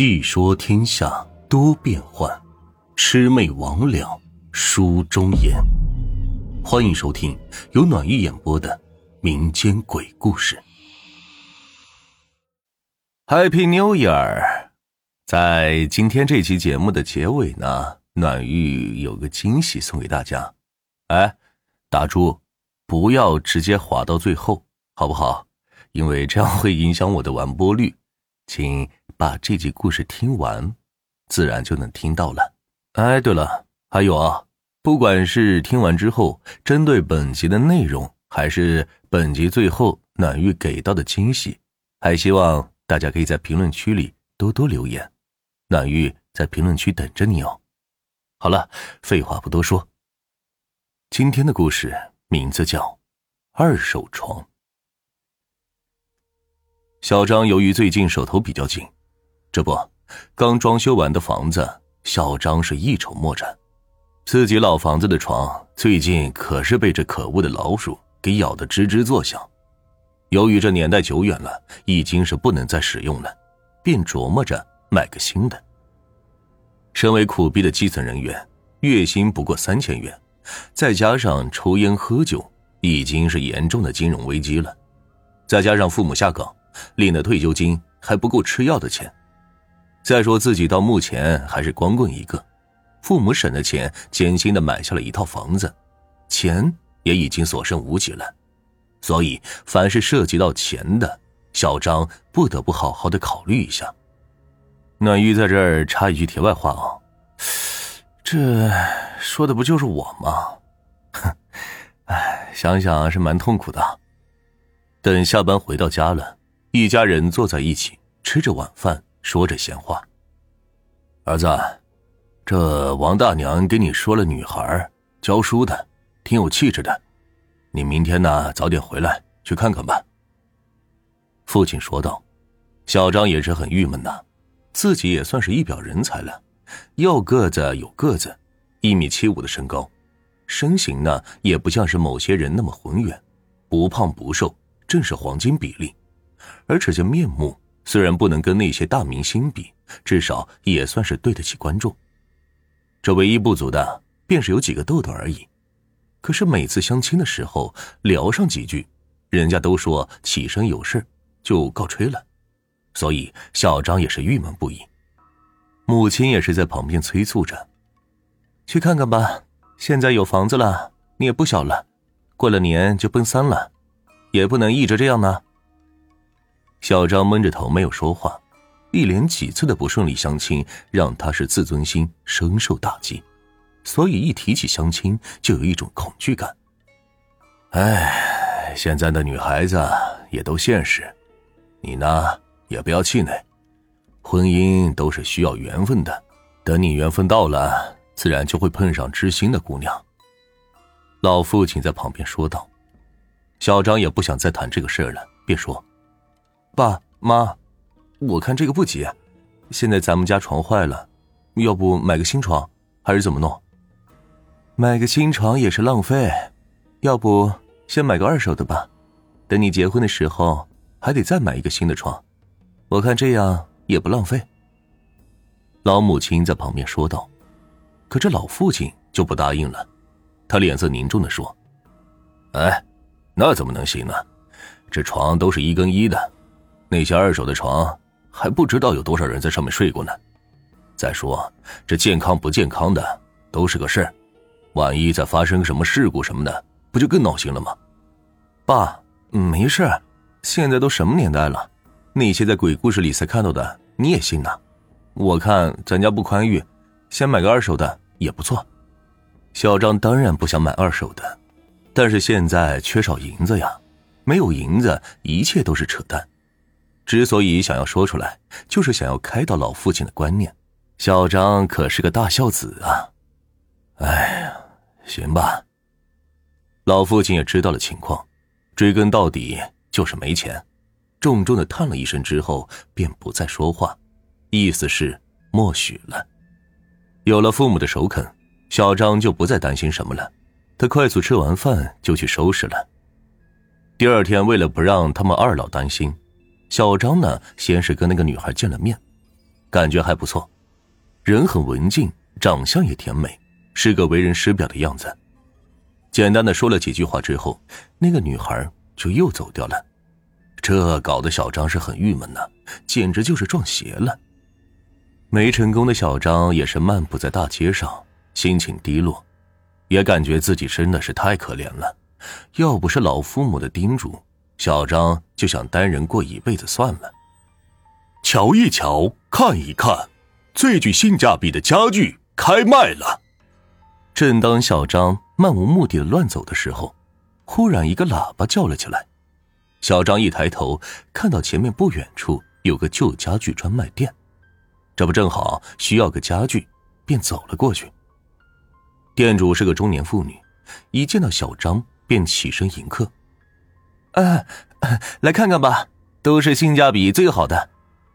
细说天下多变幻，魑魅魍魉书中言。欢迎收听由暖玉演播的民间鬼故事。Happy New Year！在今天这期节目的结尾呢，暖玉有个惊喜送给大家。哎，打住，不要直接划到最后，好不好？因为这样会影响我的完播率，请。把这集故事听完，自然就能听到了。哎，对了，还有啊，不管是听完之后针对本集的内容，还是本集最后暖玉给到的惊喜，还希望大家可以在评论区里多多留言，暖玉在评论区等着你哦。好了，废话不多说，今天的故事名字叫《二手床》。小张由于最近手头比较紧。这不，刚装修完的房子，小张是一筹莫展。自己老房子的床最近可是被这可恶的老鼠给咬得吱吱作响。由于这年代久远了，已经是不能再使用了，便琢磨着买个新的。身为苦逼的基层人员，月薪不过三千元，再加上抽烟喝酒，已经是严重的金融危机了。再加上父母下岗，领的退休金还不够吃药的钱。再说自己到目前还是光棍一个，父母省的钱艰辛的买下了一套房子，钱也已经所剩无几了，所以凡是涉及到钱的，小张不得不好好的考虑一下。暖玉在这儿插一句题外话啊，这说的不就是我吗？哼，哎，想想是蛮痛苦的。等下班回到家了，一家人坐在一起吃着晚饭。说着闲话，儿子，这王大娘给你说了，女孩教书的，挺有气质的，你明天呢早点回来去看看吧。父亲说道。小张也是很郁闷呐，自己也算是一表人才了，要个子有个子，一米七五的身高，身形呢也不像是某些人那么浑圆，不胖不瘦，正是黄金比例，而且这面目。虽然不能跟那些大明星比，至少也算是对得起观众。这唯一不足的，便是有几个痘痘而已。可是每次相亲的时候聊上几句，人家都说起身有事，就告吹了。所以小张也是郁闷不已。母亲也是在旁边催促着：“去看看吧，现在有房子了，你也不小了，过了年就奔三了，也不能一直这样呢。”小张闷着头没有说话，一连几次的不顺利相亲让他是自尊心深受打击，所以一提起相亲就有一种恐惧感。哎，现在的女孩子也都现实，你呢也不要气馁，婚姻都是需要缘分的，等你缘分到了，自然就会碰上知心的姑娘。老父亲在旁边说道。小张也不想再谈这个事儿了，便说。爸妈，我看这个不急。现在咱们家床坏了，要不买个新床，还是怎么弄？买个新床也是浪费，要不先买个二手的吧。等你结婚的时候，还得再买一个新的床。我看这样也不浪费。老母亲在旁边说道。可这老父亲就不答应了，他脸色凝重的说：“哎，那怎么能行呢？这床都是一更一的。”那些二手的床，还不知道有多少人在上面睡过呢。再说，这健康不健康的都是个事儿，万一再发生什么事故什么的，不就更闹心了吗？爸，没事，现在都什么年代了，那些在鬼故事里才看到的你也信呢？我看咱家不宽裕，先买个二手的也不错。小张当然不想买二手的，但是现在缺少银子呀，没有银子，一切都是扯淡。之所以想要说出来，就是想要开导老父亲的观念。小张可是个大孝子啊！哎呀，行吧。老父亲也知道了情况，追根到底就是没钱，重重的叹了一声之后，便不再说话，意思是默许了。有了父母的首肯，小张就不再担心什么了。他快速吃完饭就去收拾了。第二天，为了不让他们二老担心。小张呢，先是跟那个女孩见了面，感觉还不错，人很文静，长相也甜美，是个为人师表的样子。简单的说了几句话之后，那个女孩就又走掉了，这搞得小张是很郁闷呢，简直就是撞邪了。没成功的小张也是漫步在大街上，心情低落，也感觉自己真的是太可怜了。要不是老父母的叮嘱，小张就想单人过一辈子算了。瞧一瞧，看一看，最具性价比的家具开卖了。正当小张漫无目的的乱走的时候，忽然一个喇叭叫了起来。小张一抬头，看到前面不远处有个旧家具专卖店，这不正好需要个家具，便走了过去。店主是个中年妇女，一见到小张。便起身迎客，哎，来看看吧，都是性价比最好的。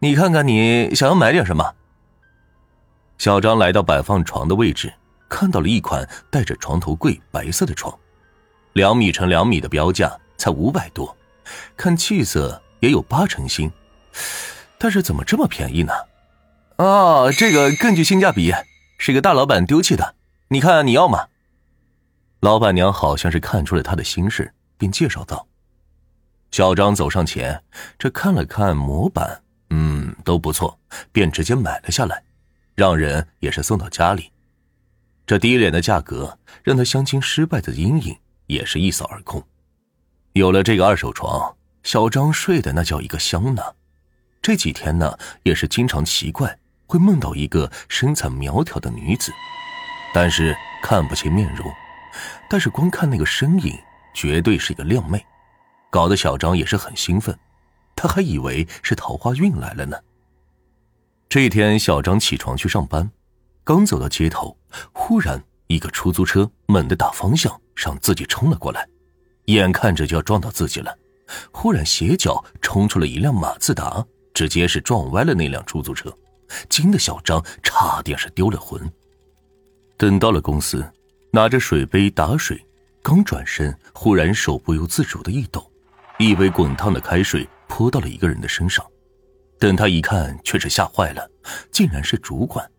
你看看，你想要买点什么？小张来到摆放床的位置，看到了一款带着床头柜白色的床，两米乘两米的标价才五百多，看气色也有八成新，但是怎么这么便宜呢？哦，这个更具性价比，是个大老板丢弃的，你看你要吗？老板娘好像是看出了他的心事，便介绍道：“小张走上前，这看了看模板，嗯，都不错，便直接买了下来，让人也是送到家里。这低廉的价格让他相亲失败的阴影也是一扫而空。有了这个二手床，小张睡的那叫一个香呢。这几天呢，也是经常奇怪会梦到一个身材苗条的女子，但是看不清面容。”但是光看那个身影，绝对是一个靓妹，搞得小张也是很兴奋，他还以为是桃花运来了呢。这一天，小张起床去上班，刚走到街头，忽然一个出租车猛地打方向向自己冲了过来，眼看着就要撞到自己了，忽然斜角冲出了一辆马自达，直接是撞歪了那辆出租车，惊得小张差点是丢了魂。等到了公司。拿着水杯打水，刚转身，忽然手不由自主的一抖，一杯滚烫的开水泼到了一个人的身上。等他一看，却是吓坏了，竟然是主管。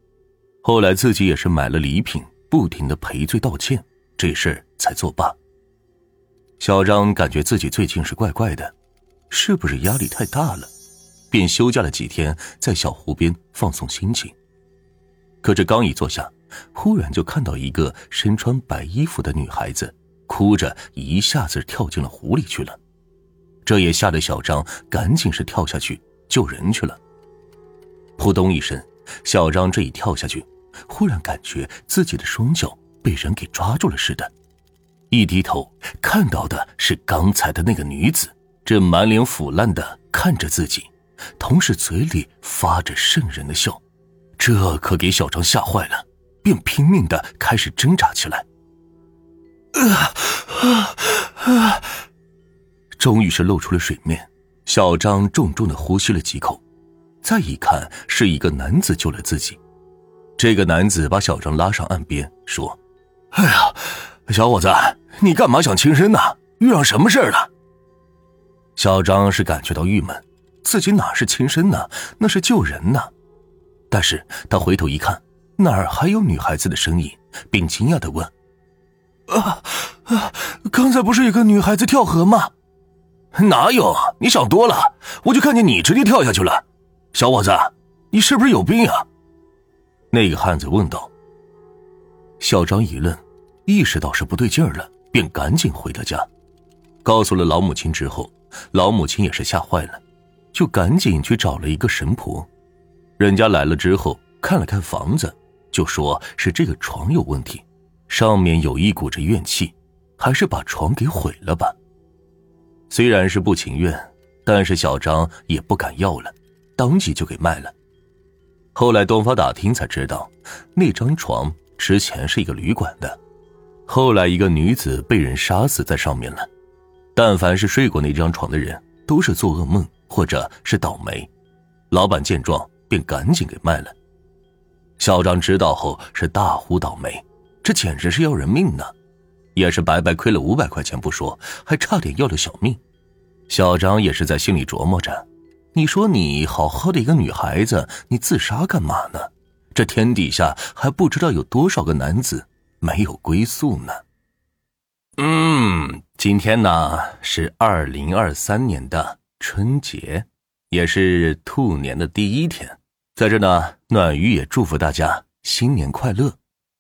后来自己也是买了礼品，不停的赔罪道歉，这事儿才作罢。小张感觉自己最近是怪怪的，是不是压力太大了？便休假了几天，在小湖边放松心情。可这刚一坐下。忽然就看到一个身穿白衣服的女孩子，哭着一下子跳进了湖里去了。这也吓得小张赶紧是跳下去救人去了。扑通一声，小张这一跳下去，忽然感觉自己的双脚被人给抓住了似的。一低头看到的是刚才的那个女子，正满脸腐烂的看着自己，同时嘴里发着瘆人的笑。这可给小张吓坏了。便拼命的开始挣扎起来，啊啊啊！终于是露出了水面。小张重重的呼吸了几口，再一看，是一个男子救了自己。这个男子把小张拉上岸边，说：“哎呀，小伙子，你干嘛想轻生呢？遇上什么事了？”小张是感觉到郁闷，自己哪是轻生呢？那是救人呢。但是他回头一看。哪儿还有女孩子的身影？并惊讶的问：“啊啊！刚才不是有个女孩子跳河吗？哪有？你想多了，我就看见你直接跳下去了。小伙子，你是不是有病啊？”那个汉子问道。小张一愣，意识到是不对劲儿了，便赶紧回了家，告诉了老母亲。之后，老母亲也是吓坏了，就赶紧去找了一个神婆。人家来了之后，看了看房子。就说是这个床有问题，上面有一股子怨气，还是把床给毁了吧。虽然是不情愿，但是小张也不敢要了，当即就给卖了。后来东方打听才知道，那张床之前是一个旅馆的，后来一个女子被人杀死在上面了。但凡是睡过那张床的人，都是做噩梦或者是倒霉。老板见状，便赶紧给卖了。小张知道后是大呼倒霉，这简直是要人命呢，也是白白亏了五百块钱不说，还差点要了小命。小张也是在心里琢磨着，你说你好好的一个女孩子，你自杀干嘛呢？这天底下还不知道有多少个男子没有归宿呢。嗯，今天呢是二零二三年的春节，也是兔年的第一天，在这呢，暖鱼也祝福大家新年快乐。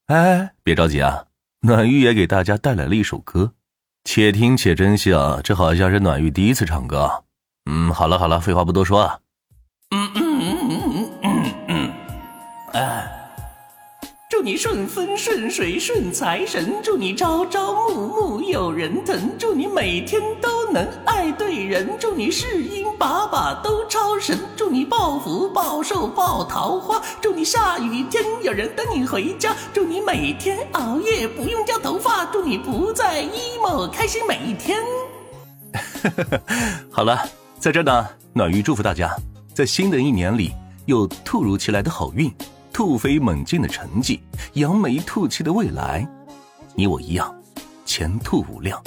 哎，别着急啊，暖玉也给大家带来了一首歌，且听且珍惜啊！这好像是暖玉第一次唱歌。嗯，好了好了，废话不多说啊。嗯嗯嗯嗯嗯嗯，哎，祝你顺风顺水顺财神，祝你朝朝暮暮有人疼，祝你每天都能爱对人，祝你世音把把都超神，祝你暴富暴寿暴桃花，祝你下雨天有人等你回家，祝你每天熬夜不用掉头发，祝你不再 emo 开心每一天。好了。在这呢，暖玉祝福大家，在新的一年里有突如其来的好运，突飞猛进的成绩，扬眉吐气的未来，你我一样，前途无量。